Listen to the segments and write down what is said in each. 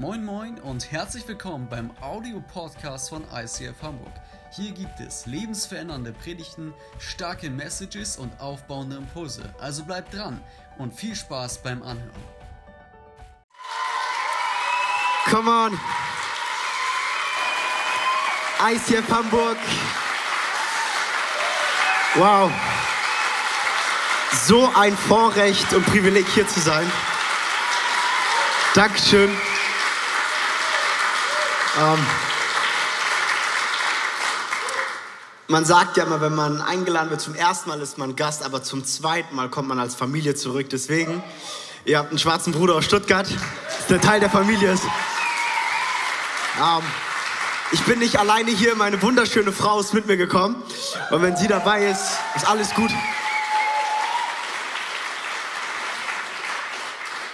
Moin Moin und herzlich willkommen beim Audio-Podcast von ICF Hamburg. Hier gibt es lebensverändernde Predigten, starke Messages und aufbauende Impulse. Also bleibt dran und viel Spaß beim Anhören. Come on. ICF Hamburg. Wow. So ein Vorrecht und Privileg hier zu sein. Dankeschön. Ähm, man sagt ja immer, wenn man eingeladen wird, zum ersten Mal ist man Gast, aber zum zweiten Mal kommt man als Familie zurück. Deswegen, ihr habt einen schwarzen Bruder aus Stuttgart, der Teil der Familie ist. Ähm, ich bin nicht alleine hier, meine wunderschöne Frau ist mit mir gekommen. Und wenn sie dabei ist, ist alles gut.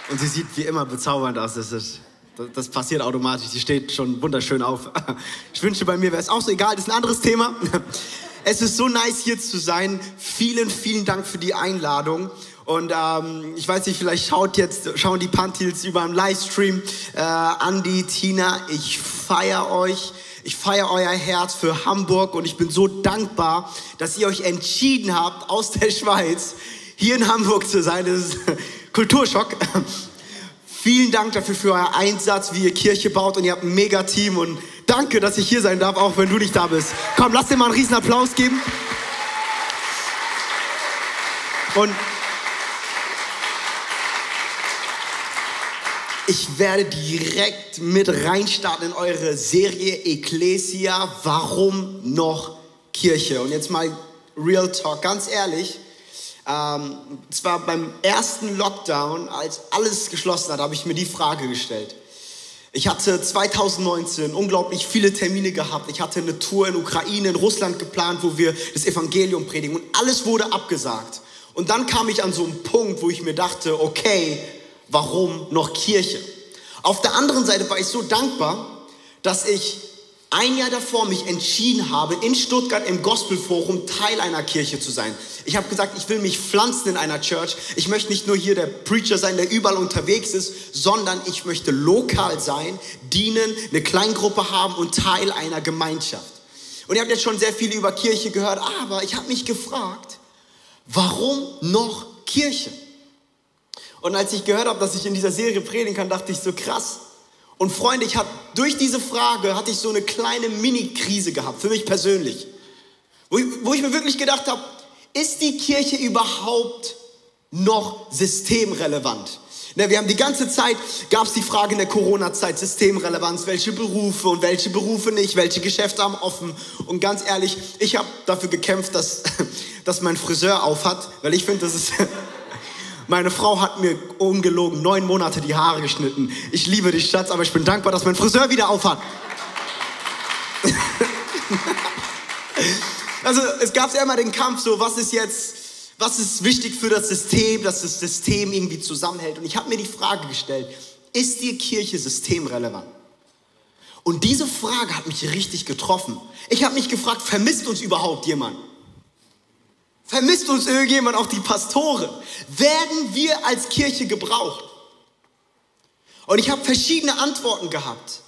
Und sie sieht wie immer bezaubernd aus. Das, ist, das passiert automatisch. Sie steht schon wunderschön auf. Ich wünsche, bei mir wäre es auch so egal. Das ist ein anderes Thema. Es ist so nice, hier zu sein. Vielen, vielen Dank für die Einladung. Und ähm, ich weiß nicht, vielleicht schaut jetzt, schauen die Pantils über einen Livestream. Äh, Andi, Tina, ich feiere euch. Ich feiere euer Herz für Hamburg und ich bin so dankbar, dass ihr euch entschieden habt, aus der Schweiz hier in Hamburg zu sein. Das ist Kulturschock. Vielen Dank dafür für euer Einsatz, wie ihr Kirche baut und ihr habt ein mega Team und danke, dass ich hier sein darf, auch wenn du nicht da bist. Komm, lass dir mal einen riesen Applaus geben. Und ich werde direkt mit reinstarten in eure Serie Ecclesia. Warum noch Kirche? Und jetzt mal Real Talk, ganz ehrlich. Ähm, zwar beim ersten Lockdown, als alles geschlossen hat, habe ich mir die Frage gestellt. Ich hatte 2019 unglaublich viele Termine gehabt. Ich hatte eine Tour in Ukraine, in Russland geplant, wo wir das Evangelium predigen und alles wurde abgesagt. Und dann kam ich an so einen Punkt, wo ich mir dachte, okay, warum noch Kirche? Auf der anderen Seite war ich so dankbar, dass ich ein Jahr davor mich entschieden habe, in Stuttgart im Gospelforum Teil einer Kirche zu sein. Ich habe gesagt, ich will mich pflanzen in einer Church. Ich möchte nicht nur hier der Preacher sein, der überall unterwegs ist, sondern ich möchte lokal sein, dienen, eine Kleingruppe haben und Teil einer Gemeinschaft. Und ihr habt jetzt schon sehr viel über Kirche gehört, aber ich habe mich gefragt, warum noch Kirche? Und als ich gehört habe, dass ich in dieser Serie predigen kann, dachte ich so krass. Und Freunde, ich hatte durch diese Frage hatte ich so eine kleine Mini-Krise gehabt, für mich persönlich. Wo ich, wo ich mir wirklich gedacht habe, ist die Kirche überhaupt noch systemrelevant? Ne, wir haben die ganze Zeit, gab es die Frage in der Corona-Zeit, Systemrelevanz, welche Berufe und welche Berufe nicht, welche Geschäfte haben offen. Und ganz ehrlich, ich habe dafür gekämpft, dass, dass mein Friseur aufhat, weil ich finde, das ist... Meine Frau hat mir ungelogen neun Monate die Haare geschnitten. Ich liebe dich, Schatz, aber ich bin dankbar, dass mein Friseur wieder aufhat. also es gab ja immer den Kampf, so was ist jetzt, was ist wichtig für das System, dass das System irgendwie zusammenhält. Und ich habe mir die Frage gestellt, ist die Kirche systemrelevant? Und diese Frage hat mich richtig getroffen. Ich habe mich gefragt, vermisst uns überhaupt jemand? Vermisst uns irgendjemand, auch die Pastoren? Werden wir als Kirche gebraucht? Und ich habe verschiedene Antworten gehabt.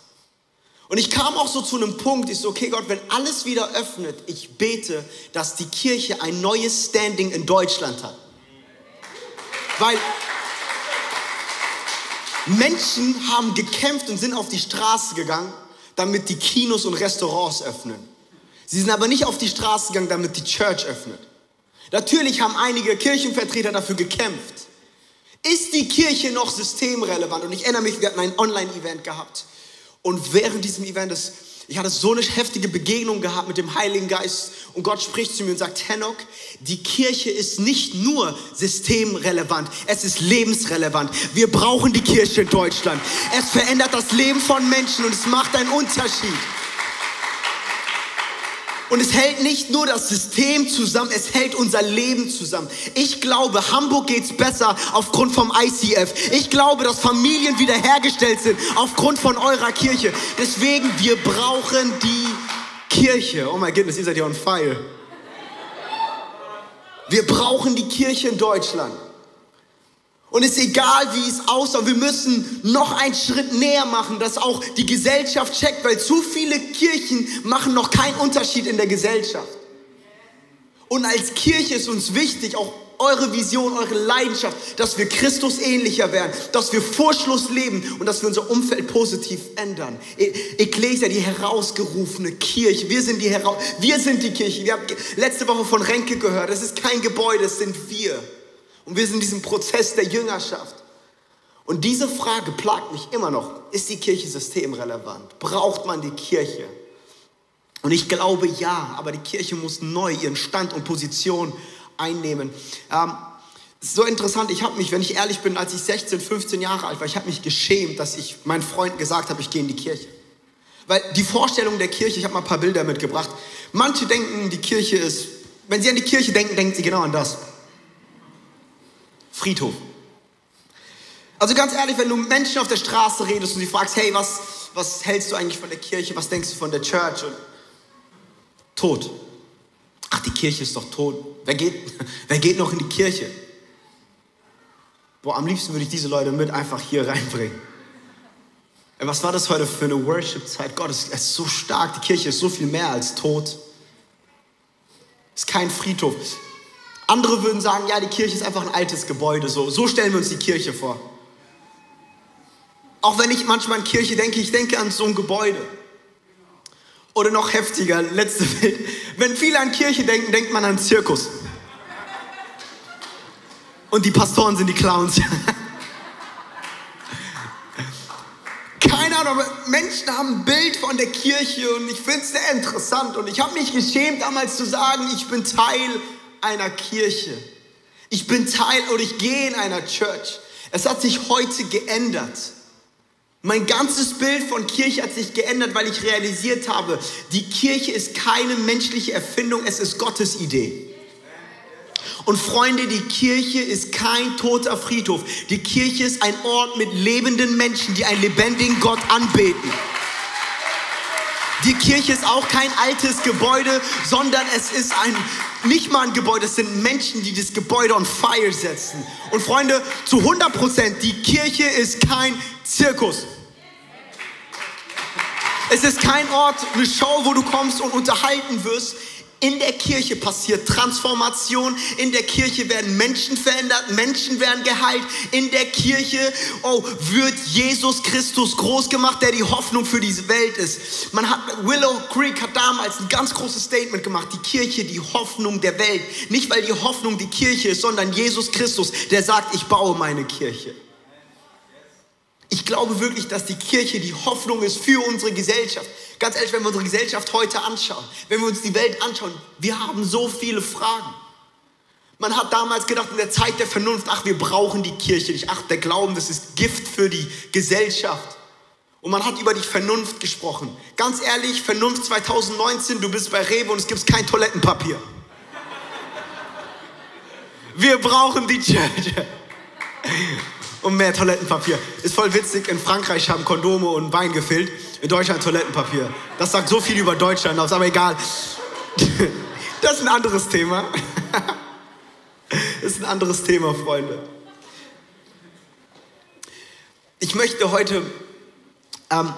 Und ich kam auch so zu einem Punkt, ich so, okay Gott, wenn alles wieder öffnet, ich bete, dass die Kirche ein neues Standing in Deutschland hat. Weil Menschen haben gekämpft und sind auf die Straße gegangen, damit die Kinos und Restaurants öffnen. Sie sind aber nicht auf die Straße gegangen, damit die Church öffnet. Natürlich haben einige Kirchenvertreter dafür gekämpft. Ist die Kirche noch systemrelevant? Und ich erinnere mich, wir hatten ein Online-Event gehabt. Und während diesem Event, ist, ich hatte so eine heftige Begegnung gehabt mit dem Heiligen Geist. Und Gott spricht zu mir und sagt, Henok, die Kirche ist nicht nur systemrelevant, es ist lebensrelevant. Wir brauchen die Kirche in Deutschland. Es verändert das Leben von Menschen und es macht einen Unterschied. Und es hält nicht nur das System zusammen, es hält unser Leben zusammen. Ich glaube, Hamburg geht's besser aufgrund vom ICF. Ich glaube, dass Familien wiederhergestellt sind aufgrund von eurer Kirche. Deswegen, wir brauchen die Kirche. Oh mein Gott, ihr seid ja on fire. Wir brauchen die Kirche in Deutschland. Und es ist egal, wie es aussieht, wir müssen noch einen Schritt näher machen, dass auch die Gesellschaft checkt, weil zu viele Kirchen machen noch keinen Unterschied in der Gesellschaft. Und als Kirche ist uns wichtig, auch eure Vision, eure Leidenschaft, dass wir Christus ähnlicher werden, dass wir Vorschluss leben und dass wir unser Umfeld positiv ändern. E die herausgerufene Kirche. Wir sind die, Hera wir sind die Kirche. Wir haben letzte Woche von Renke gehört. Es ist kein Gebäude, es sind wir. Und wir sind in diesem Prozess der Jüngerschaft. Und diese Frage plagt mich immer noch. Ist die Kirche systemrelevant? Braucht man die Kirche? Und ich glaube ja, aber die Kirche muss neu ihren Stand und Position einnehmen. Ähm, so interessant, ich habe mich, wenn ich ehrlich bin, als ich 16, 15 Jahre alt war, ich habe mich geschämt, dass ich meinen Freunden gesagt habe, ich gehe in die Kirche. Weil die Vorstellung der Kirche, ich habe mal ein paar Bilder mitgebracht, manche denken, die Kirche ist, wenn sie an die Kirche denken, denken sie genau an das. Friedhof. Also ganz ehrlich, wenn du Menschen auf der Straße redest und sie fragst, hey, was, was hältst du eigentlich von der Kirche, was denkst du von der Church? Und tot. Ach, die Kirche ist doch tot. Wer geht, wer geht noch in die Kirche? Boah, am liebsten würde ich diese Leute mit einfach hier reinbringen. Was war das heute für eine Worship-Zeit? Gott, es ist so stark. Die Kirche ist so viel mehr als tot. Es ist kein Friedhof. Andere würden sagen, ja, die Kirche ist einfach ein altes Gebäude. So, so stellen wir uns die Kirche vor. Auch wenn ich manchmal an Kirche denke, ich denke an so ein Gebäude. Oder noch heftiger, letzte Bild. Wenn viele an Kirche denken, denkt man an Zirkus. Und die Pastoren sind die Clowns. Keine Ahnung, aber Menschen haben ein Bild von der Kirche und ich finde es sehr interessant. Und ich habe mich geschämt, damals zu sagen, ich bin Teil einer Kirche. Ich bin Teil oder ich gehe in einer Church. Es hat sich heute geändert. Mein ganzes Bild von Kirche hat sich geändert, weil ich realisiert habe, die Kirche ist keine menschliche Erfindung, es ist Gottes Idee. Und Freunde, die Kirche ist kein toter Friedhof. Die Kirche ist ein Ort mit lebenden Menschen, die einen lebendigen Gott anbeten. Die Kirche ist auch kein altes Gebäude, sondern es ist ein, nicht mal ein Gebäude, es sind Menschen, die das Gebäude on fire setzen. Und Freunde, zu 100 Prozent, die Kirche ist kein Zirkus. Es ist kein Ort, eine Show, wo du kommst und unterhalten wirst. In der Kirche passiert Transformation. In der Kirche werden Menschen verändert, Menschen werden geheilt. In der Kirche oh, wird Jesus Christus groß gemacht, der die Hoffnung für diese Welt ist. Man hat, Willow Creek hat damals ein ganz großes Statement gemacht. Die Kirche, die Hoffnung der Welt. Nicht, weil die Hoffnung die Kirche ist, sondern Jesus Christus, der sagt, ich baue meine Kirche. Ich glaube wirklich, dass die Kirche die Hoffnung ist für unsere Gesellschaft. Ganz ehrlich, wenn wir unsere Gesellschaft heute anschauen, wenn wir uns die Welt anschauen, wir haben so viele Fragen. Man hat damals gedacht, in der Zeit der Vernunft, ach, wir brauchen die Kirche nicht. Ach, der Glauben, das ist Gift für die Gesellschaft. Und man hat über die Vernunft gesprochen. Ganz ehrlich, Vernunft 2019, du bist bei Rewe und es gibt kein Toilettenpapier. Wir brauchen die Church und mehr Toilettenpapier. Ist voll witzig, in Frankreich haben Kondome und Wein gefüllt, in Deutschland Toilettenpapier. Das sagt so viel über Deutschland aus, aber egal. Das ist ein anderes Thema. Das ist ein anderes Thema, Freunde. Ich möchte heute ähm,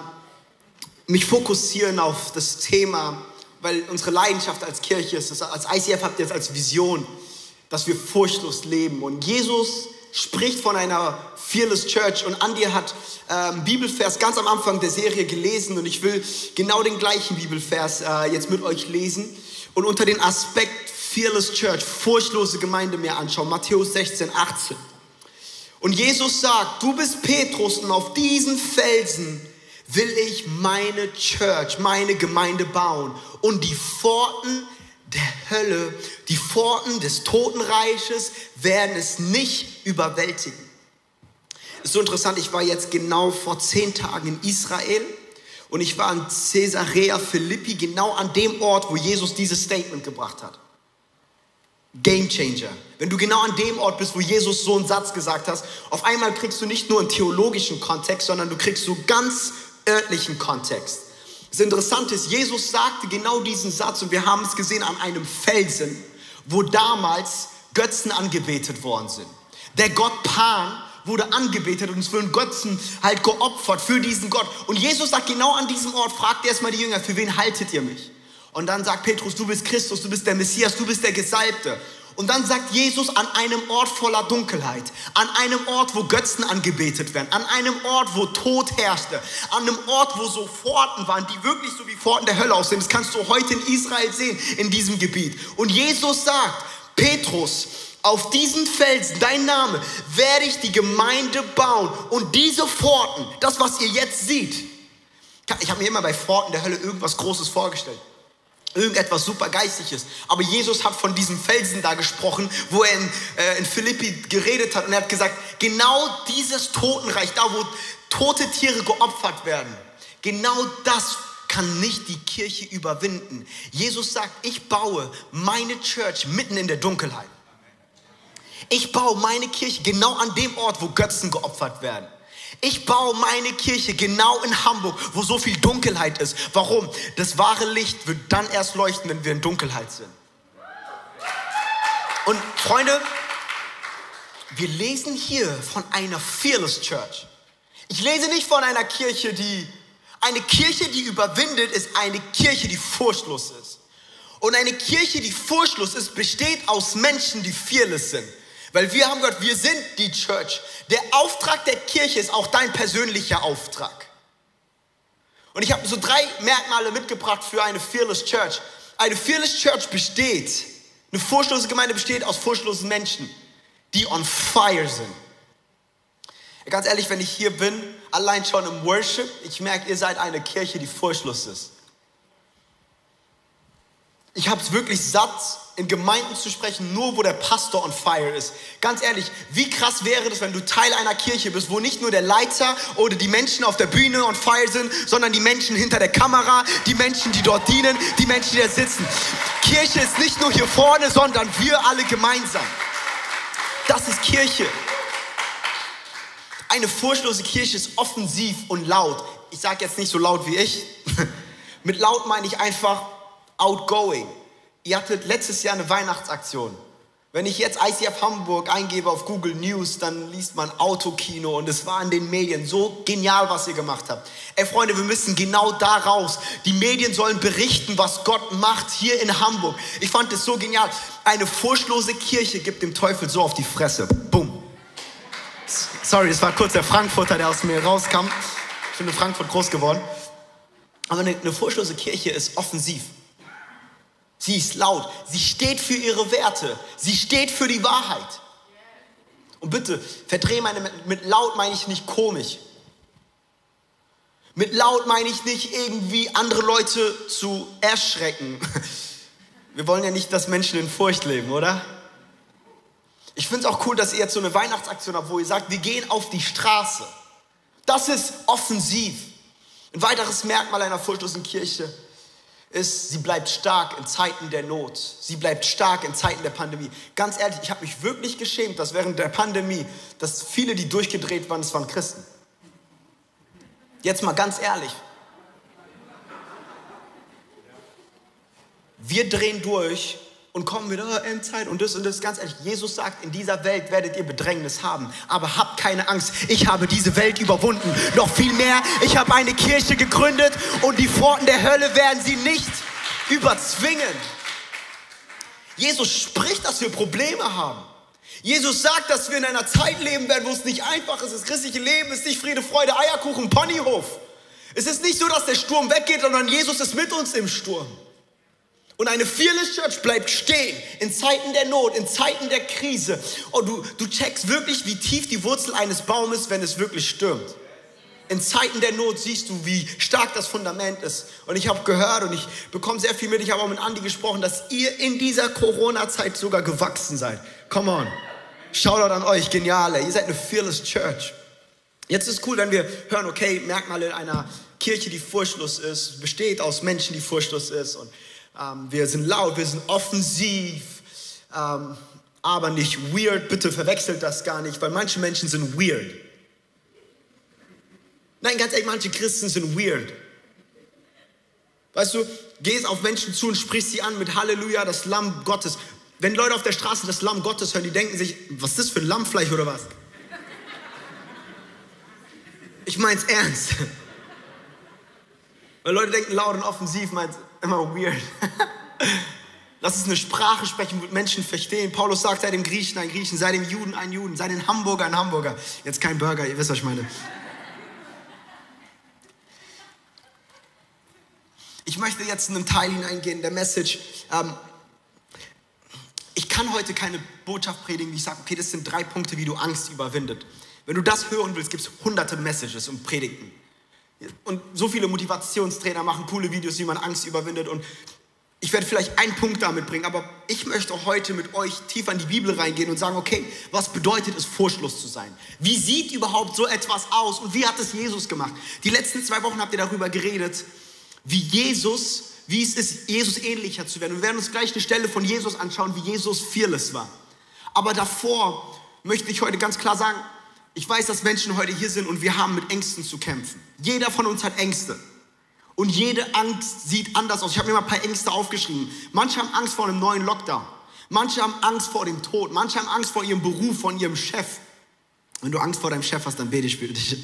mich fokussieren auf das Thema, weil unsere Leidenschaft als Kirche ist, als ICF habt ihr jetzt als Vision, dass wir furchtlos leben. Und Jesus spricht von einer Fearless Church und Andy hat ähm, Bibelvers ganz am Anfang der Serie gelesen und ich will genau den gleichen Bibelvers äh, jetzt mit euch lesen und unter den Aspekt Fearless Church, furchtlose Gemeinde mir anschauen. Matthäus 16, 18. Und Jesus sagt, du bist Petrus und auf diesen Felsen will ich meine Church, meine Gemeinde bauen und die Pforten der Hölle, die Pforten des Totenreiches werden es nicht überwältigen. Ist so interessant, ich war jetzt genau vor zehn Tagen in Israel und ich war in Caesarea Philippi, genau an dem Ort, wo Jesus dieses Statement gebracht hat. Game Changer. Wenn du genau an dem Ort bist, wo Jesus so einen Satz gesagt hat, auf einmal kriegst du nicht nur einen theologischen Kontext, sondern du kriegst so ganz örtlichen Kontext. Das Interessante ist, Jesus sagte genau diesen Satz und wir haben es gesehen an einem Felsen, wo damals Götzen angebetet worden sind. Der Gott Pan wurde angebetet und es wurden Götzen halt geopfert für diesen Gott. Und Jesus sagt genau an diesem Ort, fragt erstmal die Jünger, für wen haltet ihr mich? Und dann sagt Petrus, du bist Christus, du bist der Messias, du bist der Gesalbte. Und dann sagt Jesus an einem Ort voller Dunkelheit, an einem Ort, wo Götzen angebetet werden, an einem Ort, wo Tod herrschte, an einem Ort, wo so Pforten waren, die wirklich so wie Pforten der Hölle aussehen. Das kannst du heute in Israel sehen, in diesem Gebiet. Und Jesus sagt, Petrus, auf diesen Felsen, dein Name, werde ich die Gemeinde bauen. Und diese Pforten, das, was ihr jetzt seht, ich habe mir immer bei Pforten der Hölle irgendwas Großes vorgestellt. Irgendetwas super Geistliches. Aber Jesus hat von diesem Felsen da gesprochen, wo er in, äh, in Philippi geredet hat. Und er hat gesagt, genau dieses Totenreich, da wo tote Tiere geopfert werden, genau das kann nicht die Kirche überwinden. Jesus sagt, ich baue meine Church mitten in der Dunkelheit. Ich baue meine Kirche genau an dem Ort, wo Götzen geopfert werden. Ich baue meine Kirche genau in Hamburg, wo so viel Dunkelheit ist. Warum? Das wahre Licht wird dann erst leuchten, wenn wir in Dunkelheit sind. Und Freunde, wir lesen hier von einer Fearless Church. Ich lese nicht von einer Kirche, die eine Kirche, die überwindet, ist eine Kirche, die furchtlos ist. Und eine Kirche, die furchtlos ist, besteht aus Menschen, die fearless sind. Weil wir haben gehört, wir sind die Church. Der Auftrag der Kirche ist auch dein persönlicher Auftrag. Und ich habe so drei Merkmale mitgebracht für eine Fearless Church. Eine Fearless Church besteht, eine furchtlose Gemeinde besteht aus furchtlosen Menschen, die on fire sind. Ganz ehrlich, wenn ich hier bin, allein schon im Worship, ich merke, ihr seid eine Kirche, die furchtlos ist. Ich habe es wirklich satt, in Gemeinden zu sprechen, nur wo der Pastor on fire ist. Ganz ehrlich, wie krass wäre das, wenn du Teil einer Kirche bist, wo nicht nur der Leiter oder die Menschen auf der Bühne on fire sind, sondern die Menschen hinter der Kamera, die Menschen, die dort dienen, die Menschen, die da sitzen. Kirche ist nicht nur hier vorne, sondern wir alle gemeinsam. Das ist Kirche. Eine furchtlose Kirche ist offensiv und laut. Ich sage jetzt nicht so laut wie ich. Mit laut meine ich einfach outgoing. Ihr hattet letztes Jahr eine Weihnachtsaktion. Wenn ich jetzt ICF Hamburg eingebe auf Google News, dann liest man Autokino und es war in den Medien so genial, was ihr gemacht habt. Ey Freunde, wir müssen genau da raus. Die Medien sollen berichten, was Gott macht hier in Hamburg. Ich fand es so genial. Eine furchtlose Kirche gibt dem Teufel so auf die Fresse. Bumm. Sorry, das war kurz der Frankfurter, der aus mir rauskam. Ich bin in Frankfurt groß geworden. Aber eine, eine furchtlose Kirche ist offensiv. Sie ist laut. Sie steht für ihre Werte. Sie steht für die Wahrheit. Und bitte, verdreh meine, mit laut meine ich nicht komisch. Mit laut meine ich nicht irgendwie andere Leute zu erschrecken. Wir wollen ja nicht, dass Menschen in Furcht leben, oder? Ich finde es auch cool, dass ihr jetzt so eine Weihnachtsaktion habt, wo ihr sagt, wir gehen auf die Straße. Das ist offensiv. Ein weiteres Merkmal einer furchtlosen Kirche ist, sie bleibt stark in Zeiten der Not. Sie bleibt stark in Zeiten der Pandemie. Ganz ehrlich, ich habe mich wirklich geschämt, dass während der Pandemie, dass viele, die durchgedreht waren, das waren Christen. Jetzt mal ganz ehrlich. Wir drehen durch und kommen wieder oh, Endzeit und das und das. Ganz ehrlich, Jesus sagt, in dieser Welt werdet ihr Bedrängnis haben. Aber habt keine Angst, ich habe diese Welt überwunden. Noch viel mehr, ich habe eine Kirche gegründet und die Pforten der Hölle werden sie nicht überzwingen. Jesus spricht, dass wir Probleme haben. Jesus sagt, dass wir in einer Zeit leben werden, wo es nicht einfach ist. Das christliche Leben ist nicht Friede, Freude, Eierkuchen, Ponyhof. Es ist nicht so, dass der Sturm weggeht, sondern Jesus ist mit uns im Sturm. Und eine Fearless Church bleibt stehen in Zeiten der Not, in Zeiten der Krise. Und du, du checkst wirklich, wie tief die Wurzel eines Baumes, wenn es wirklich stürmt. In Zeiten der Not siehst du, wie stark das Fundament ist. Und ich habe gehört und ich bekomme sehr viel mit. Ich habe auch mit Andi gesprochen, dass ihr in dieser Corona-Zeit sogar gewachsen seid. Come on. Shoutout an euch, geniale. Ihr seid eine Fearless Church. Jetzt ist cool, wenn wir hören, okay, Merkmale einer Kirche, die furchtlos ist, besteht aus Menschen, die furchtlos ist. Und wir sind laut, wir sind offensiv, ähm, aber nicht weird. Bitte verwechselt das gar nicht, weil manche Menschen sind weird. Nein, ganz ehrlich, manche Christen sind weird. Weißt du, gehst auf Menschen zu und sprichst sie an mit Halleluja, das Lamm Gottes. wenn Leute auf der Straße das Lamm Gottes hören, die denken sich, was ist das für ein Lammfleisch oder was? Ich mein's ernst. Weil Leute denken laut und offensiv, meint immer weird. Lass uns eine Sprache sprechen, wo Menschen verstehen. Paulus sagt, sei dem Griechen ein Griechen, sei dem Juden ein Juden, sei dem Hamburger ein Hamburger. Jetzt kein Burger, ihr wisst, was ich meine. Ich möchte jetzt in einen Teil hineingehen, der Message. Ähm, ich kann heute keine Botschaft predigen, wie ich sage, okay, das sind drei Punkte, wie du Angst überwindet. Wenn du das hören willst, gibt es hunderte Messages und Predigten. Und so viele Motivationstrainer machen coole Videos, wie man Angst überwindet. Und ich werde vielleicht einen Punkt damit bringen, aber ich möchte heute mit euch tiefer in die Bibel reingehen und sagen, okay, was bedeutet es, furchtlos zu sein? Wie sieht überhaupt so etwas aus und wie hat es Jesus gemacht? Die letzten zwei Wochen habt ihr darüber geredet, wie Jesus, wie es ist, Jesus ähnlicher zu werden. Wir werden uns gleich eine Stelle von Jesus anschauen, wie Jesus fearless war. Aber davor möchte ich heute ganz klar sagen, ich weiß, dass Menschen heute hier sind und wir haben mit Ängsten zu kämpfen. Jeder von uns hat Ängste. Und jede Angst sieht anders aus. Ich habe mir mal ein paar Ängste aufgeschrieben. Manche haben Angst vor einem neuen Lockdown. Manche haben Angst vor dem Tod. Manche haben Angst vor ihrem Beruf, von ihrem Chef. Wenn du Angst vor deinem Chef hast, dann bete ich für dich.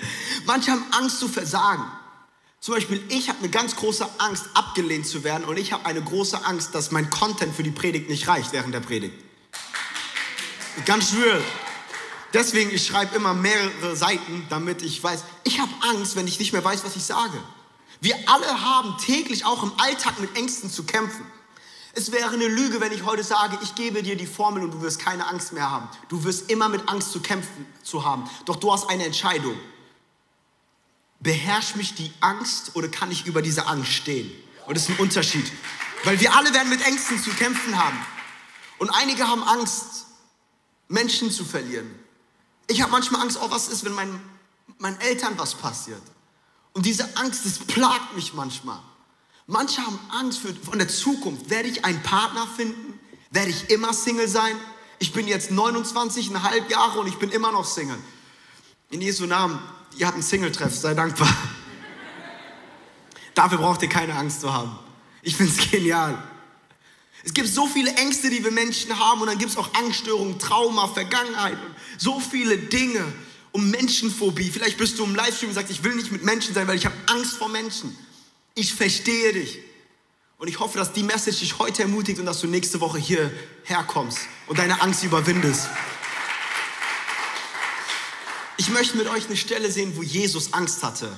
Manche haben Angst zu versagen. Zum Beispiel, ich habe eine ganz große Angst, abgelehnt zu werden. Und ich habe eine große Angst, dass mein Content für die Predigt nicht reicht während der Predigt. Ganz real. Deswegen, ich schreibe immer mehrere Seiten, damit ich weiß, ich habe Angst, wenn ich nicht mehr weiß, was ich sage. Wir alle haben täglich auch im Alltag mit Ängsten zu kämpfen. Es wäre eine Lüge, wenn ich heute sage, ich gebe dir die Formel und du wirst keine Angst mehr haben. Du wirst immer mit Angst zu kämpfen zu haben. Doch du hast eine Entscheidung. Beherrscht mich die Angst oder kann ich über diese Angst stehen? Und das ist ein Unterschied. Weil wir alle werden mit Ängsten zu kämpfen haben. Und einige haben Angst, Menschen zu verlieren. Ich habe manchmal Angst, oh, was ist, wenn mein, meinen Eltern was passiert? Und diese Angst, das plagt mich manchmal. Manche haben Angst für, von der Zukunft. Werde ich einen Partner finden? Werde ich immer Single sein? Ich bin jetzt 29,5 Jahre und ich bin immer noch Single. In Jesu Namen, ihr habt einen Single-Treff, sei dankbar. Dafür braucht ihr keine Angst zu haben. Ich finde es genial. Es gibt so viele Ängste, die wir Menschen haben und dann gibt es auch Angststörungen, Trauma, Vergangenheit so viele Dinge um Menschenphobie. Vielleicht bist du im Livestream und sagst, ich will nicht mit Menschen sein, weil ich habe Angst vor Menschen. Ich verstehe dich. Und ich hoffe, dass die Message dich heute ermutigt und dass du nächste Woche hierher kommst und deine Angst überwindest. Ich möchte mit euch eine Stelle sehen, wo Jesus Angst hatte.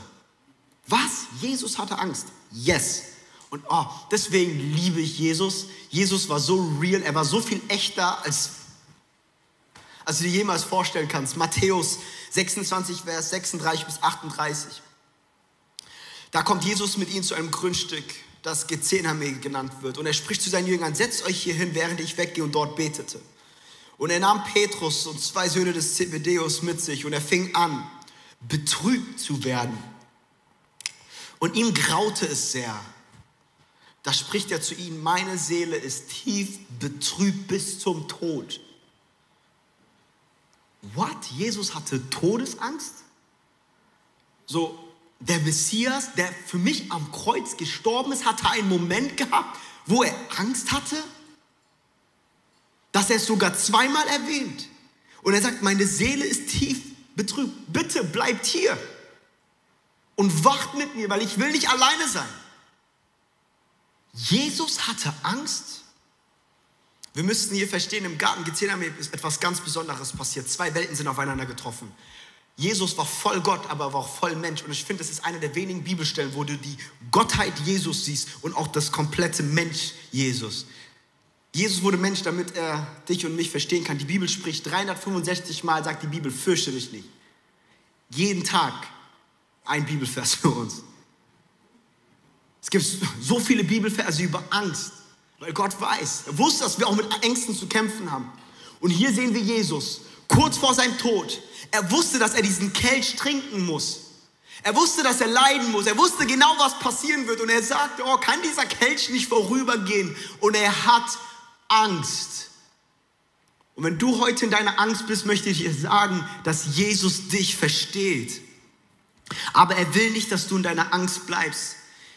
Was? Jesus hatte Angst? Yes. Und oh, deswegen liebe ich Jesus. Jesus war so real, er war so viel echter als als du dir jemals vorstellen kannst. Matthäus 26, Vers 36 bis 38. Da kommt Jesus mit ihnen zu einem Grundstück, das Gethsemane genannt wird. Und er spricht zu seinen Jüngern, setzt euch hier hin, während ich weggehe und dort betete. Und er nahm Petrus und zwei Söhne des Zebedeus mit sich und er fing an, betrübt zu werden. Und ihm graute es sehr. Da spricht er zu ihnen, meine Seele ist tief betrübt bis zum Tod. What? Jesus hatte Todesangst? So, der Messias, der für mich am Kreuz gestorben ist, hatte einen Moment gehabt, wo er Angst hatte, dass er es sogar zweimal erwähnt. Und er sagt, meine Seele ist tief betrübt. Bitte bleibt hier und wacht mit mir, weil ich will nicht alleine sein. Jesus hatte Angst wir müssten hier verstehen, im Garten Gethsemane ist etwas ganz Besonderes passiert. Zwei Welten sind aufeinander getroffen. Jesus war voll Gott, aber war auch voll Mensch. Und ich finde, das ist eine der wenigen Bibelstellen, wo du die Gottheit Jesus siehst und auch das komplette Mensch Jesus. Jesus wurde Mensch, damit er dich und mich verstehen kann. Die Bibel spricht 365 Mal, sagt die Bibel, fürchte dich nicht. Jeden Tag ein Bibelvers für uns. Es gibt so viele Bibelverse über Angst. Weil Gott weiß, er wusste, dass wir auch mit Ängsten zu kämpfen haben. Und hier sehen wir Jesus, kurz vor seinem Tod. Er wusste, dass er diesen Kelch trinken muss. Er wusste, dass er leiden muss. Er wusste genau, was passieren wird. Und er sagte, oh, kann dieser Kelch nicht vorübergehen? Und er hat Angst. Und wenn du heute in deiner Angst bist, möchte ich dir sagen, dass Jesus dich versteht. Aber er will nicht, dass du in deiner Angst bleibst.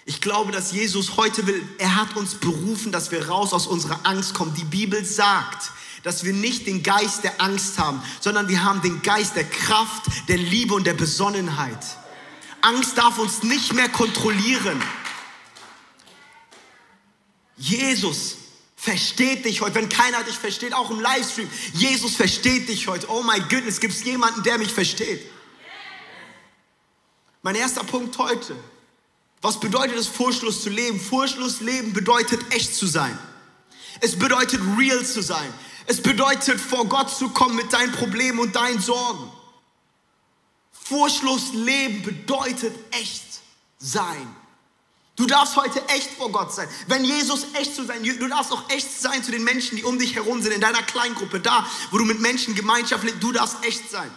Ich glaube, dass Jesus heute will, er hat uns berufen, dass wir raus aus unserer Angst kommen. Die Bibel sagt, dass wir nicht den Geist der Angst haben, sondern wir haben den Geist der Kraft, der Liebe und der Besonnenheit. Angst darf uns nicht mehr kontrollieren. Jesus versteht dich heute, wenn keiner dich versteht, auch im Livestream. Jesus versteht dich heute. Oh my goodness, gibt es jemanden, der mich versteht? Mein erster Punkt heute. Was bedeutet es, furchtlos zu leben? Furchtlos leben bedeutet echt zu sein. Es bedeutet real zu sein. Es bedeutet vor Gott zu kommen mit deinen Problemen und deinen Sorgen. Furchtlos leben bedeutet echt sein. Du darfst heute echt vor Gott sein. Wenn Jesus echt zu sein, du darfst auch echt sein zu den Menschen, die um dich herum sind, in deiner Kleingruppe, da, wo du mit Menschen Gemeinschaft lebst. Du darfst echt sein.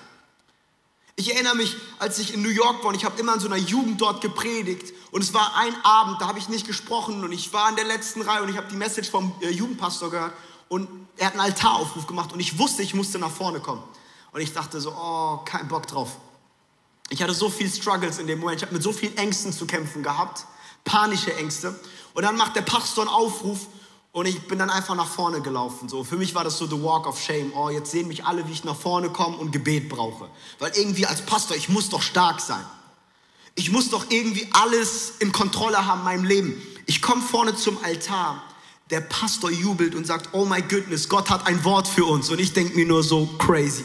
Ich erinnere mich, als ich in New York war und ich habe immer in so einer Jugend dort gepredigt und es war ein Abend, da habe ich nicht gesprochen und ich war in der letzten Reihe und ich habe die Message vom äh, Jugendpastor gehört und er hat einen Altaraufruf gemacht und ich wusste, ich musste nach vorne kommen. Und ich dachte so, oh, kein Bock drauf. Ich hatte so viel Struggles in dem Moment, ich habe mit so vielen Ängsten zu kämpfen gehabt panische Ängste. Und dann macht der Pastor einen Aufruf und ich bin dann einfach nach vorne gelaufen. So, für mich war das so the walk of shame. Oh, jetzt sehen mich alle, wie ich nach vorne komme und Gebet brauche. Weil irgendwie als Pastor, ich muss doch stark sein. Ich muss doch irgendwie alles in Kontrolle haben in meinem Leben. Ich komme vorne zum Altar. Der Pastor jubelt und sagt, oh my goodness, Gott hat ein Wort für uns. Und ich denke mir nur so crazy.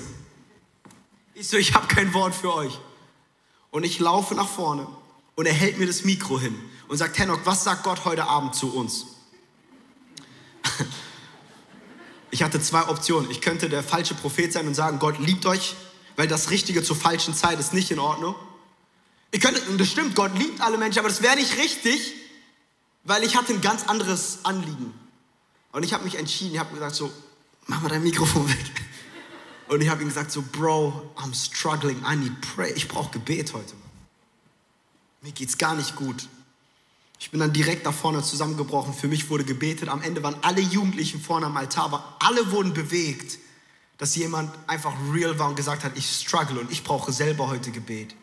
Ich so, ich habe kein Wort für euch. Und ich laufe nach vorne und er hält mir das Mikro hin und sagt, Henok, was sagt Gott heute Abend zu uns? Ich hatte zwei Optionen. Ich könnte der falsche Prophet sein und sagen, Gott liebt euch, weil das Richtige zur falschen Zeit ist nicht in Ordnung. Ich könnte, und das stimmt, Gott liebt alle Menschen, aber das wäre nicht richtig, weil ich hatte ein ganz anderes Anliegen. Und ich habe mich entschieden, ich habe gesagt so, mach mal dein Mikrofon weg. Und ich habe ihm gesagt so, Bro, I'm struggling, I need pray. Ich brauche Gebet heute. Mir geht's gar nicht gut. Ich bin dann direkt da vorne zusammengebrochen. Für mich wurde gebetet. Am Ende waren alle Jugendlichen vorne am Altar, aber alle wurden bewegt, dass jemand einfach real war und gesagt hat, ich struggle und ich brauche selber heute Gebet.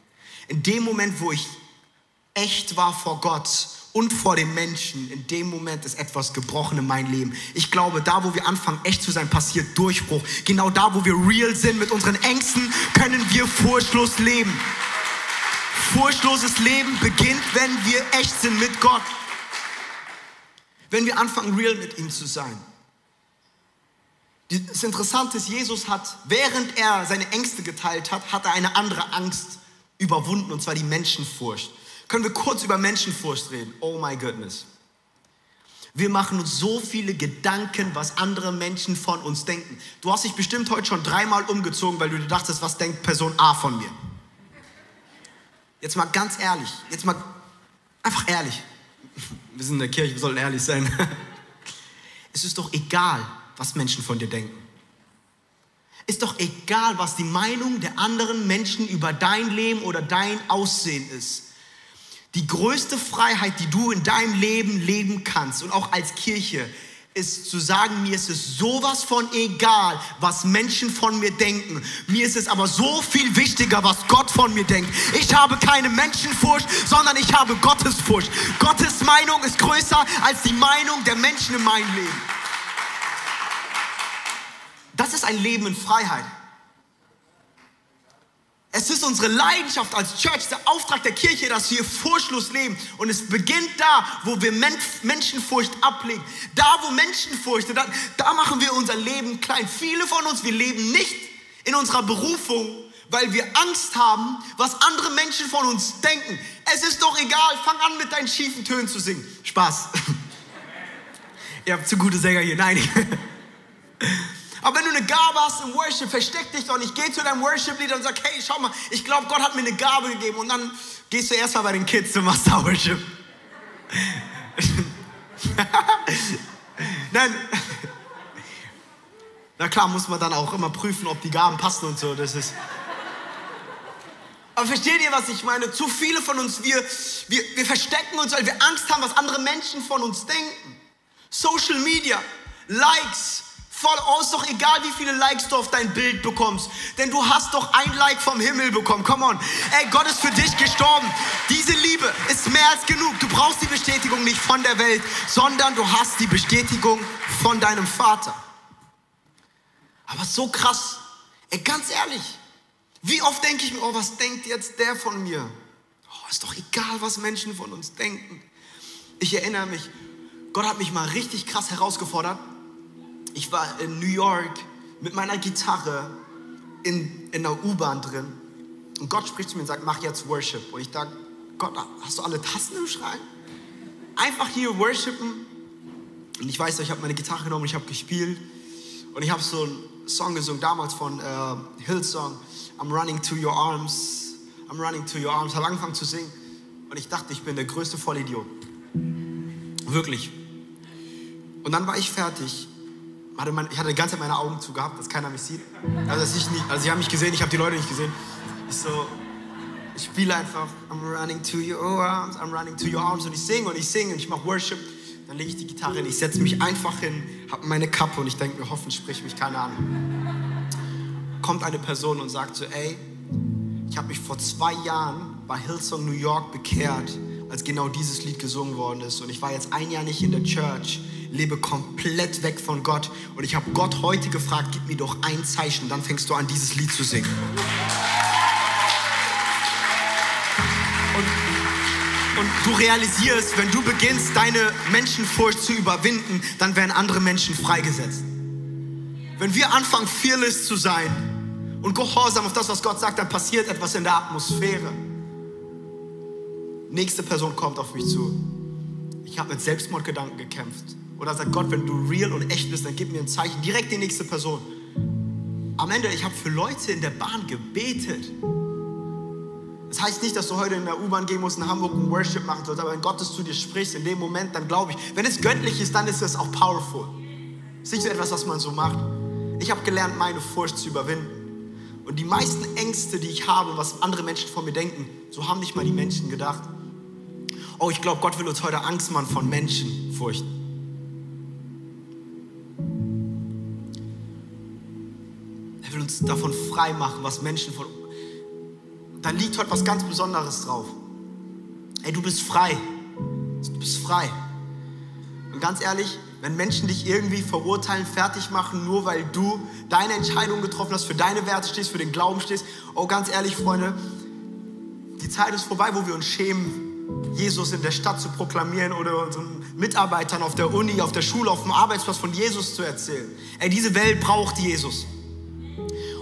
In dem Moment, wo ich echt war vor Gott und vor den Menschen, in dem Moment ist etwas gebrochen in meinem Leben. Ich glaube, da, wo wir anfangen, echt zu sein, passiert Durchbruch. Genau da, wo wir real sind mit unseren Ängsten, können wir furchtlos leben. Furchtloses Leben beginnt, wenn wir echt sind mit Gott. Wenn wir anfangen, real mit ihm zu sein. Das Interessante ist, Jesus hat, während er seine Ängste geteilt hat, hat er eine andere Angst überwunden, und zwar die Menschenfurcht. Können wir kurz über Menschenfurcht reden? Oh my goodness. Wir machen uns so viele Gedanken, was andere Menschen von uns denken. Du hast dich bestimmt heute schon dreimal umgezogen, weil du dir dachtest, was denkt Person A von mir? Jetzt mal ganz ehrlich, jetzt mal einfach ehrlich. Wir sind in der Kirche, wir sollen ehrlich sein. Es ist doch egal, was Menschen von dir denken. Ist doch egal, was die Meinung der anderen Menschen über dein Leben oder dein Aussehen ist. Die größte Freiheit, die du in deinem Leben leben kannst und auch als Kirche, ist zu sagen, mir ist es sowas von egal, was Menschen von mir denken. Mir ist es aber so viel wichtiger, was Gott von mir denkt. Ich habe keine Menschenfurcht, sondern ich habe Gottesfurcht. Gottes Meinung ist größer als die Meinung der Menschen in meinem Leben. Das ist ein Leben in Freiheit. Es ist unsere Leidenschaft als Church, der Auftrag der Kirche, dass wir furchtlos leben. Und es beginnt da, wo wir Menschenfurcht ablegen. Da, wo Menschenfurcht, da, da machen wir unser Leben klein. Viele von uns, wir leben nicht in unserer Berufung, weil wir Angst haben, was andere Menschen von uns denken. Es ist doch egal, fang an mit deinen schiefen Tönen zu singen. Spaß. Ihr habt zu gute Sänger hier. Nein. Aber wenn du eine Gabe hast im Worship, versteck dich doch nicht. Geh zu deinem Worship-Lied und sag, hey, schau mal, ich glaube, Gott hat mir eine Gabe gegeben. Und dann gehst du erstmal bei den Kids machst da Worship. Nein. Na klar, muss man dann auch immer prüfen, ob die Gaben passen und so. Das ist. Aber versteht ihr, was ich meine? Zu viele von uns, wir, wir, wir verstecken uns, weil wir Angst haben, was andere Menschen von uns denken. Social Media, Likes, Voll aus, doch egal, wie viele Likes du auf dein Bild bekommst. Denn du hast doch ein Like vom Himmel bekommen. Come on. Ey, Gott ist für dich gestorben. Diese Liebe ist mehr als genug. Du brauchst die Bestätigung nicht von der Welt, sondern du hast die Bestätigung von deinem Vater. Aber so krass. Ey, ganz ehrlich, wie oft denke ich mir, oh, was denkt jetzt der von mir? Oh, ist doch egal, was Menschen von uns denken. Ich erinnere mich, Gott hat mich mal richtig krass herausgefordert. Ich war in New York mit meiner Gitarre in, in der U-Bahn drin. Und Gott spricht zu mir und sagt, mach jetzt Worship. Und ich dachte, Gott, hast du alle Tasten im Schrein? Einfach hier worshipen. Und ich weiß, ich habe meine Gitarre genommen, ich habe gespielt. Und ich habe so einen Song gesungen, damals von äh, Hillsong. I'm running to your arms. I'm running to your arms. Habe angefangen zu singen. Und ich dachte, ich bin der größte Vollidiot. Wirklich. Und dann war ich fertig. Ich hatte die ganze Zeit meine Augen zugehabt, dass keiner mich sieht. Also, dass ich nicht, also sie haben mich gesehen, ich habe die Leute nicht gesehen. Ich so, ich spiele einfach, I'm running to your arms, I'm running to your arms. Und ich singe und ich singe und ich mache Worship. Dann lege ich die Gitarre hin, ich setze mich einfach hin, habe meine Kappe und ich denke mir, hoffentlich spricht mich keiner an. Kommt eine Person und sagt so, ey, ich habe mich vor zwei Jahren bei Hillsong New York bekehrt, als genau dieses Lied gesungen worden ist. Und ich war jetzt ein Jahr nicht in der Church, lebe komplett weg von Gott. Und ich habe Gott heute gefragt, gib mir doch ein Zeichen, dann fängst du an, dieses Lied zu singen. Und, und du realisierst, wenn du beginnst, deine Menschenfurcht zu überwinden, dann werden andere Menschen freigesetzt. Wenn wir anfangen, fearless zu sein und gehorsam auf das, was Gott sagt, dann passiert etwas in der Atmosphäre. Nächste Person kommt auf mich zu. Ich habe mit Selbstmordgedanken gekämpft. Oder sagt Gott, wenn du real und echt bist, dann gib mir ein Zeichen. Direkt die nächste Person. Am Ende, ich habe für Leute in der Bahn gebetet. Das heißt nicht, dass du heute in der U-Bahn gehen musst, in Hamburg und Worship machen sollst, aber wenn Gott es zu dir spricht, in dem Moment, dann glaube ich, wenn es göttlich ist, dann ist es auch powerful. Es ist nicht so etwas, was man so macht. Ich habe gelernt, meine Furcht zu überwinden. Und die meisten Ängste, die ich habe, was andere Menschen von mir denken, so haben nicht mal die Menschen gedacht. Oh, ich glaube, Gott will uns heute Angst machen von Menschen uns davon frei machen, was Menschen von. Da liegt heute was ganz Besonderes drauf. Ey, du bist frei. Du bist frei. Und ganz ehrlich, wenn Menschen dich irgendwie verurteilen, fertig machen, nur weil du deine Entscheidung getroffen hast, für deine Werte stehst, für den Glauben stehst, oh, ganz ehrlich, Freunde, die Zeit ist vorbei, wo wir uns schämen, Jesus in der Stadt zu proklamieren oder unseren Mitarbeitern auf der Uni, auf der Schule, auf dem Arbeitsplatz von Jesus zu erzählen. Ey, diese Welt braucht Jesus.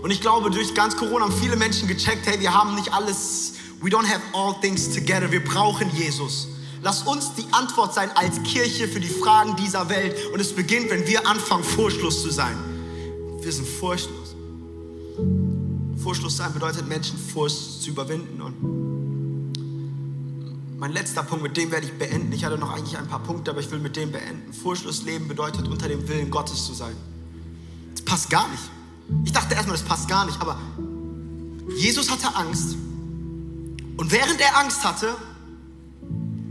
Und ich glaube, durch ganz Corona haben viele Menschen gecheckt, hey, wir haben nicht alles, we don't have all things together, wir brauchen Jesus. Lass uns die Antwort sein als Kirche für die Fragen dieser Welt. Und es beginnt, wenn wir anfangen, furchtlos zu sein. Wir sind furchtlos. Furchtlos sein bedeutet, Menschen Furcht zu überwinden. Und mein letzter Punkt, mit dem werde ich beenden. Ich hatte noch eigentlich ein paar Punkte, aber ich will mit dem beenden. Furchtlos leben bedeutet, unter dem Willen Gottes zu sein. Das passt gar nicht. Ich dachte erstmal, das passt gar nicht, aber Jesus hatte Angst. Und während er Angst hatte,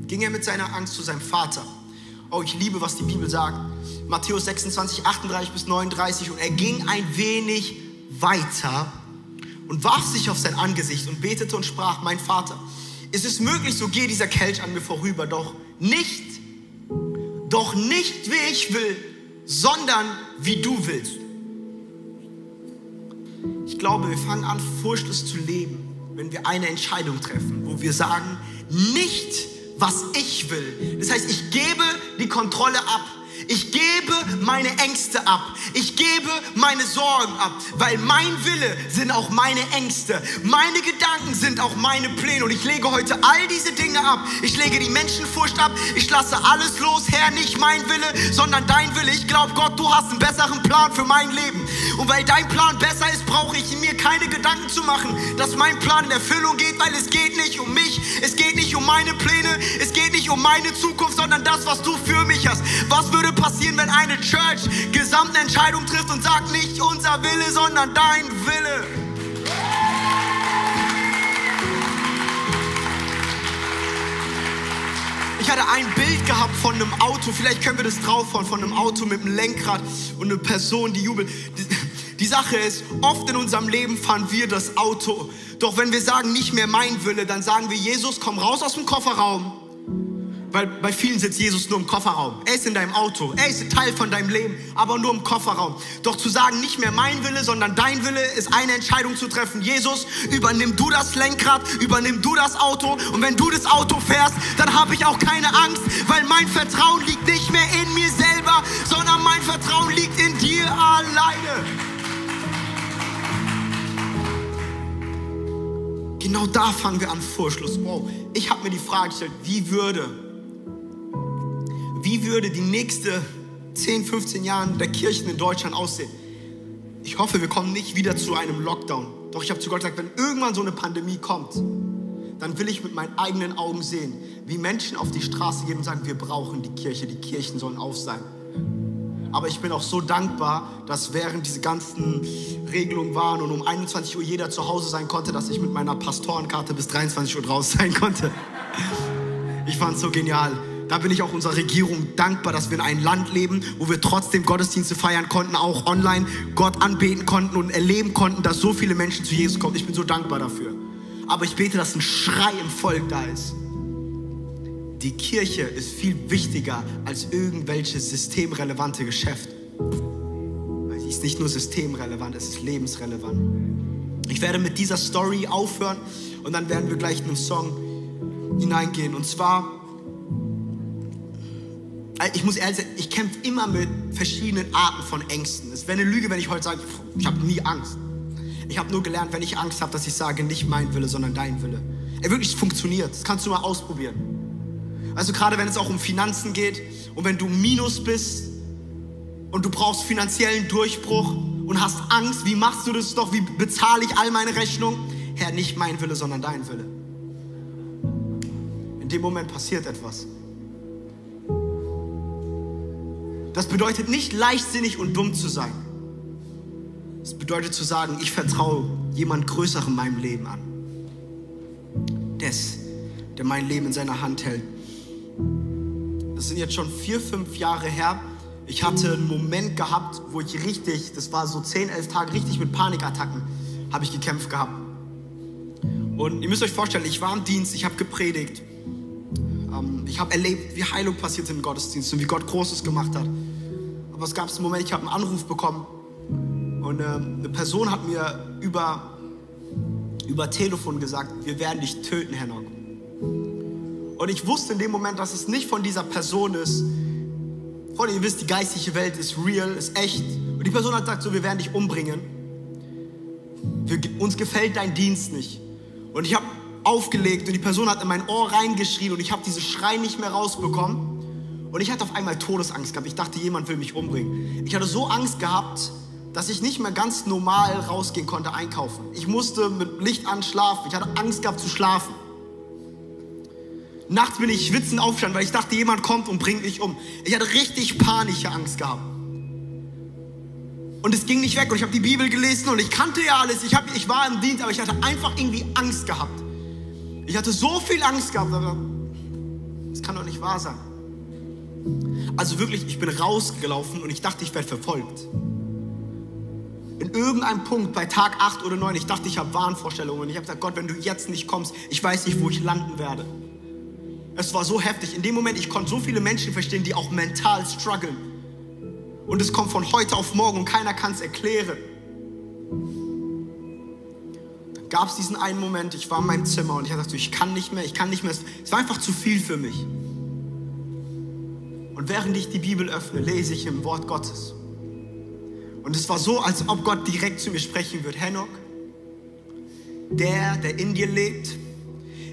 ging er mit seiner Angst zu seinem Vater. Oh, ich liebe, was die Bibel sagt. Matthäus 26, 38 bis 39. Und er ging ein wenig weiter und warf sich auf sein Angesicht und betete und sprach, mein Vater, es ist möglich, so gehe dieser Kelch an mir vorüber, doch nicht, doch nicht wie ich will, sondern wie du willst. Ich glaube, wir fangen an, furchtlos zu leben, wenn wir eine Entscheidung treffen, wo wir sagen, nicht was ich will. Das heißt, ich gebe die Kontrolle ab ich gebe meine Ängste ab. Ich gebe meine Sorgen ab, weil mein Wille sind auch meine Ängste. Meine Gedanken sind auch meine Pläne. Und ich lege heute all diese Dinge ab. Ich lege die Menschenfurcht ab. Ich lasse alles los. Herr, nicht mein Wille, sondern dein Wille. Ich glaube, Gott, du hast einen besseren Plan für mein Leben. Und weil dein Plan besser ist, brauche ich mir keine Gedanken zu machen, dass mein Plan in Erfüllung geht, weil es geht nicht um mich. Es geht nicht um meine Pläne. Es geht nicht um meine Zukunft, sondern das, was du für mich hast. Was würde passieren, wenn eine Church gesamte Entscheidung trifft und sagt, nicht unser Wille, sondern dein Wille. Ich hatte ein Bild gehabt von einem Auto, vielleicht können wir das draufhauen, von einem Auto mit einem Lenkrad und eine Person, die jubelt. Die Sache ist, oft in unserem Leben fahren wir das Auto. Doch wenn wir sagen, nicht mehr mein Wille, dann sagen wir, Jesus, komm raus aus dem Kofferraum Weil bei vielen sitzt Jesus nur im Kofferraum. Er ist in deinem Auto. Er ist Teil von deinem Leben, aber nur im Kofferraum. Doch zu sagen, nicht mehr mein Wille, sondern dein Wille, ist eine Entscheidung zu treffen. Jesus, übernimm du das Lenkrad, übernimm du das Auto. Und wenn du das Auto fährst, dann habe ich auch keine Angst, weil mein Vertrauen liegt nicht mehr in mir selber, sondern mein Vertrauen liegt in dir alleine. Genau da fangen wir an, Vorschluss. Wow, ich habe mir die Frage gestellt, wie würde wie würde die nächste 10, 15 Jahre der Kirchen in Deutschland aussehen? Ich hoffe, wir kommen nicht wieder zu einem Lockdown. Doch ich habe zu Gott gesagt, wenn irgendwann so eine Pandemie kommt, dann will ich mit meinen eigenen Augen sehen, wie Menschen auf die Straße gehen und sagen, wir brauchen die Kirche, die Kirchen sollen auf sein. Aber ich bin auch so dankbar, dass während diese ganzen Regelungen waren und um 21 Uhr jeder zu Hause sein konnte, dass ich mit meiner Pastorenkarte bis 23 Uhr draußen sein konnte. Ich fand es so genial. Da bin ich auch unserer Regierung dankbar, dass wir in einem Land leben, wo wir trotzdem Gottesdienste feiern konnten, auch online Gott anbeten konnten und erleben konnten, dass so viele Menschen zu Jesus kommen. Ich bin so dankbar dafür. Aber ich bete, dass ein Schrei im Volk da ist. Die Kirche ist viel wichtiger als irgendwelche systemrelevante Geschäfte. Weil sie ist nicht nur systemrelevant, es ist lebensrelevant. Ich werde mit dieser Story aufhören und dann werden wir gleich in einen Song hineingehen. Und zwar ich muss ehrlich sagen, ich kämpfe immer mit verschiedenen Arten von Ängsten. Es wäre eine Lüge, wenn ich heute sage, ich habe nie Angst. Ich habe nur gelernt, wenn ich Angst habe, dass ich sage, nicht mein Wille, sondern dein Wille. Er wirklich funktioniert. Das kannst du mal ausprobieren. Also gerade wenn es auch um Finanzen geht und wenn du Minus bist und du brauchst finanziellen Durchbruch und hast Angst, wie machst du das doch? Wie bezahle ich all meine Rechnungen? Herr, nicht mein Wille, sondern dein Wille. In dem Moment passiert etwas. Das bedeutet nicht leichtsinnig und dumm zu sein. Es bedeutet zu sagen, ich vertraue jemand Größerem in meinem Leben an. Des, der mein Leben in seiner Hand hält. Das sind jetzt schon vier, fünf Jahre her. Ich hatte einen Moment gehabt, wo ich richtig, das war so zehn, elf Tage, richtig mit Panikattacken habe ich gekämpft gehabt. Und ihr müsst euch vorstellen, ich war im Dienst, ich habe gepredigt. Ähm, ich habe erlebt, wie Heilung passiert Gottesdienst und wie Gott Großes gemacht hat. Aber es gab einen Moment, ich habe einen Anruf bekommen und äh, eine Person hat mir über, über Telefon gesagt, wir werden dich töten, Henoch. Und ich wusste in dem Moment, dass es nicht von dieser Person ist. Freunde, ihr wisst, die geistliche Welt ist real, ist echt. Und die Person hat gesagt, so, wir werden dich umbringen. Wir, uns gefällt dein Dienst nicht. Und ich habe aufgelegt und die Person hat in mein Ohr reingeschrien und ich habe diese Schrei nicht mehr rausbekommen. Und ich hatte auf einmal Todesangst gehabt. Ich dachte, jemand will mich umbringen. Ich hatte so Angst gehabt, dass ich nicht mehr ganz normal rausgehen konnte einkaufen. Ich musste mit Licht an schlafen. Ich hatte Angst gehabt zu schlafen. Nachts bin ich schwitzend aufgestanden, weil ich dachte, jemand kommt und bringt mich um. Ich hatte richtig panische Angst gehabt. Und es ging nicht weg und ich habe die Bibel gelesen und ich kannte ja alles. Ich, hab, ich war im Dienst, aber ich hatte einfach irgendwie Angst gehabt. Ich hatte so viel Angst gehabt, aber das kann doch nicht wahr sein. Also wirklich, ich bin rausgelaufen und ich dachte, ich werde verfolgt. In irgendeinem Punkt bei Tag 8 oder 9, ich dachte, ich habe Wahnvorstellungen. Ich habe gesagt, Gott, wenn du jetzt nicht kommst, ich weiß nicht, wo ich landen werde. Es war so heftig. In dem Moment, ich konnte so viele Menschen verstehen, die auch mental strugglen. Und es kommt von heute auf morgen und keiner kann es erklären gab es diesen einen Moment, ich war in meinem Zimmer und ich gesagt, ich kann nicht mehr, ich kann nicht mehr. Es war einfach zu viel für mich. Und während ich die Bibel öffne, lese ich im Wort Gottes. Und es war so, als ob Gott direkt zu mir sprechen wird. Henok, der, der in dir lebt,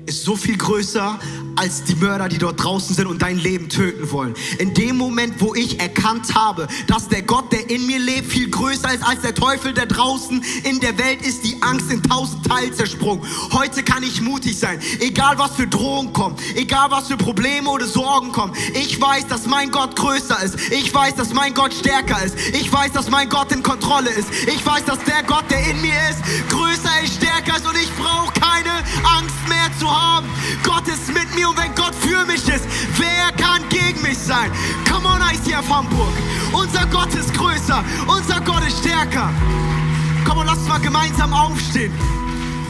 ist so viel größer als die Mörder, die dort draußen sind und dein Leben töten wollen. In dem Moment, wo ich erkannt habe, dass der Gott, der in mir lebt, viel größer ist als der Teufel, der draußen in der Welt ist, die Angst in tausend Teile zersprungen. Heute kann ich mutig sein, egal was für Drohungen kommen, egal was für Probleme oder Sorgen kommen. Ich weiß, dass mein Gott größer ist. Ich weiß, dass mein Gott stärker ist. Ich weiß, dass mein Gott in Kontrolle ist. Ich weiß, dass der Gott, der in mir ist, größer ist, stärker ist und ich brauche keine Angst mehr zu haben. Gott ist mit mir und wenn Gott für mich ist, wer kann gegen mich sein? Come on, ICF Hamburg. Unser Gott ist größer, unser Gott ist stärker. Komm und lass mal gemeinsam aufstehen.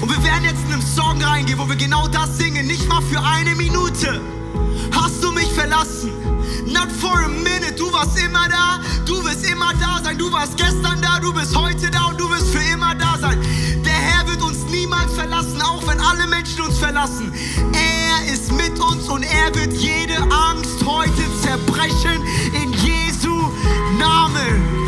Und wir werden jetzt in einen Song reingehen, wo wir genau das singen, nicht mal für eine Minute. Hast du mich verlassen. Not for a minute, du warst immer da, du wirst immer da sein, du warst gestern da, du bist heute da und du wirst für immer da sein. Der Herr wird uns niemals verlassen, auch wenn alle Menschen uns verlassen. Er ist mit uns und er wird jede Angst heute zerbrechen in Jesu Namen.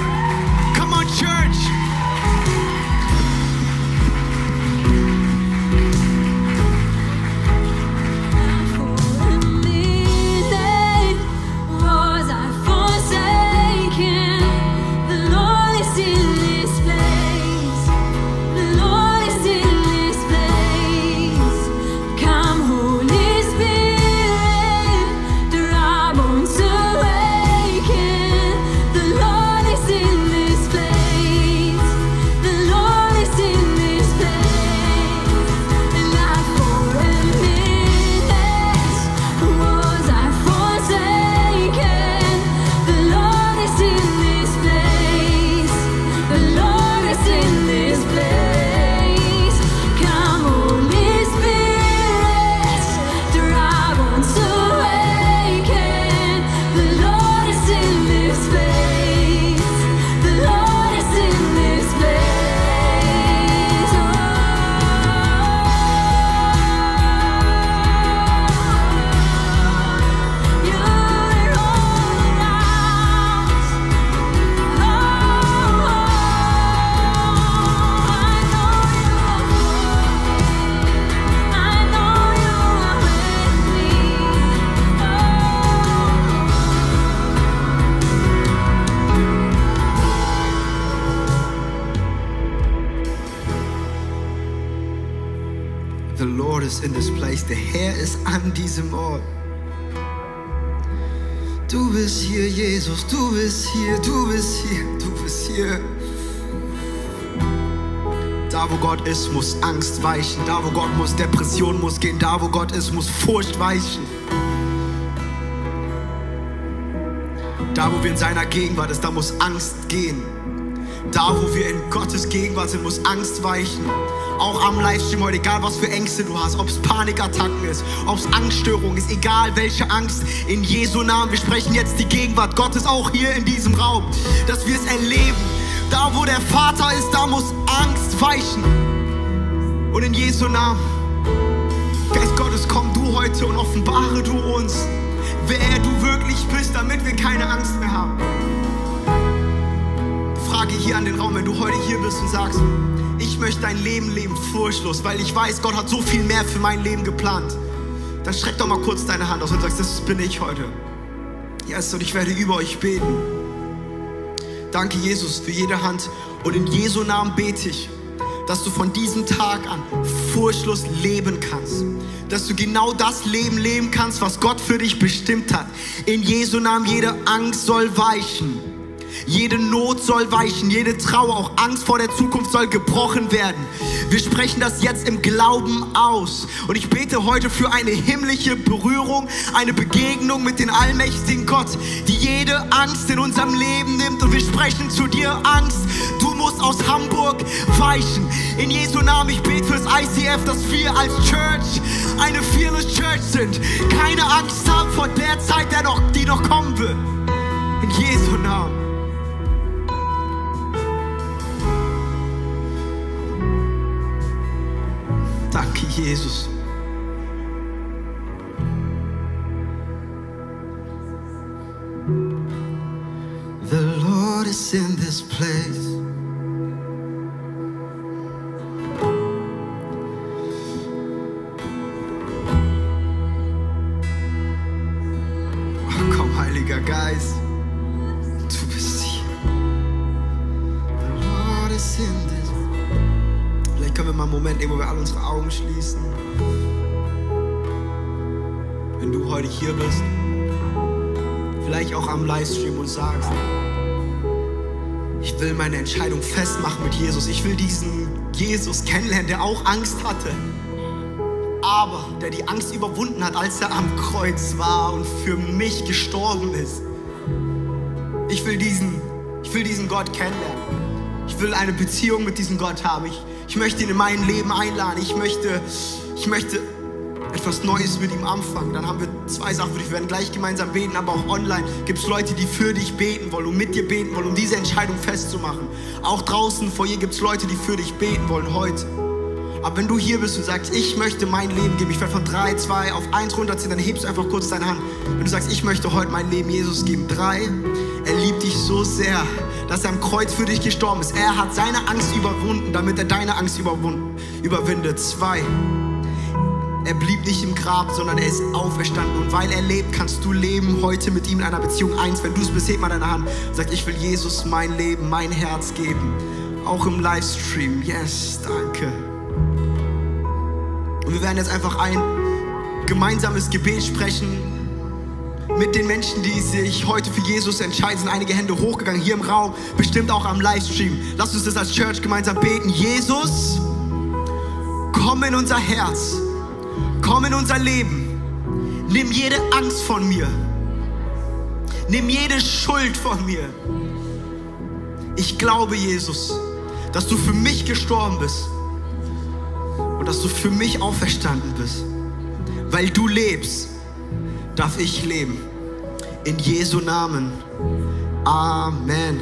Ist, muss Angst weichen. Da, wo Gott muss, Depression muss gehen. Da, wo Gott ist, muss Furcht weichen. Da, wo wir in seiner Gegenwart ist, da muss Angst gehen. Da, wo wir in Gottes Gegenwart sind, muss Angst weichen. Auch am Livestream heute, egal was für Ängste du hast, ob es Panikattacken ist, ob es Angststörung ist, egal welche Angst, in Jesu Namen. Wir sprechen jetzt die Gegenwart Gottes auch hier in diesem Raum, dass wir es erleben. Da, wo der Vater ist, da muss Angst weichen. Und in Jesu Namen, Geist Gottes, komm du heute und offenbare du uns, wer du wirklich bist, damit wir keine Angst mehr haben. Frage hier an den Raum, wenn du heute hier bist und sagst, ich möchte dein Leben leben furchtlos, weil ich weiß, Gott hat so viel mehr für mein Leben geplant. Dann streck doch mal kurz deine Hand aus und sagst, das bin ich heute. Yes, und ich werde über euch beten. Danke, Jesus, für jede Hand. Und in Jesu Namen bete ich, dass du von diesem Tag an furchtlos leben kannst. Dass du genau das Leben leben kannst, was Gott für dich bestimmt hat. In Jesu Namen, jede Angst soll weichen. Jede Not soll weichen, jede Trauer, auch Angst vor der Zukunft soll gebrochen werden. Wir sprechen das jetzt im Glauben aus. Und ich bete heute für eine himmlische Berührung, eine Begegnung mit dem allmächtigen Gott, die jede Angst in unserem Leben nimmt. Und wir sprechen zu dir Angst. Du musst aus Hamburg weichen. In Jesu Namen, ich bete fürs ICF, dass wir als Church eine Fearless Church sind. Keine Angst haben vor der Zeit, die noch kommen wird. In Jesu Namen. Jesus. The Lord is in this place. Hier bist, vielleicht auch am Livestream und sagst, ich will meine Entscheidung festmachen mit Jesus. Ich will diesen Jesus kennenlernen, der auch Angst hatte, aber der die Angst überwunden hat, als er am Kreuz war und für mich gestorben ist. Ich will diesen, ich will diesen Gott kennenlernen. Ich will eine Beziehung mit diesem Gott haben. Ich, ich möchte ihn in mein Leben einladen. Ich möchte, ich möchte etwas Neues mit ihm anfangen, dann haben wir zwei Sachen für dich. Wir werden gleich gemeinsam beten, aber auch online gibt es Leute, die für dich beten wollen und mit dir beten wollen, um diese Entscheidung festzumachen. Auch draußen vor ihr gibt es Leute, die für dich beten wollen heute. Aber wenn du hier bist und sagst, ich möchte mein Leben geben, ich werde von 3, 2 auf 1 runterziehen, dann hebst du einfach kurz deine Hand. Wenn du sagst, ich möchte heute mein Leben Jesus geben. 3, er liebt dich so sehr, dass er am Kreuz für dich gestorben ist. Er hat seine Angst überwunden, damit er deine Angst überwindet. 2, er blieb nicht im Grab, sondern er ist auferstanden. Und weil er lebt, kannst du leben heute mit ihm in einer Beziehung. Eins, wenn du es bist, heb mal deine Hand und sag, ich will Jesus mein Leben, mein Herz geben. Auch im Livestream. Yes, danke. Und wir werden jetzt einfach ein gemeinsames Gebet sprechen mit den Menschen, die sich heute für Jesus entscheiden. Sind einige Hände hochgegangen hier im Raum, bestimmt auch am Livestream. Lass uns das als Church gemeinsam beten. Jesus, komm in unser Herz, komm in unser Leben. Nimm jede Angst von mir. Nimm jede Schuld von mir. Ich glaube, Jesus, dass du für mich gestorben bist und dass du für mich auferstanden bist. Weil du lebst, darf ich leben. In Jesu Namen. Amen.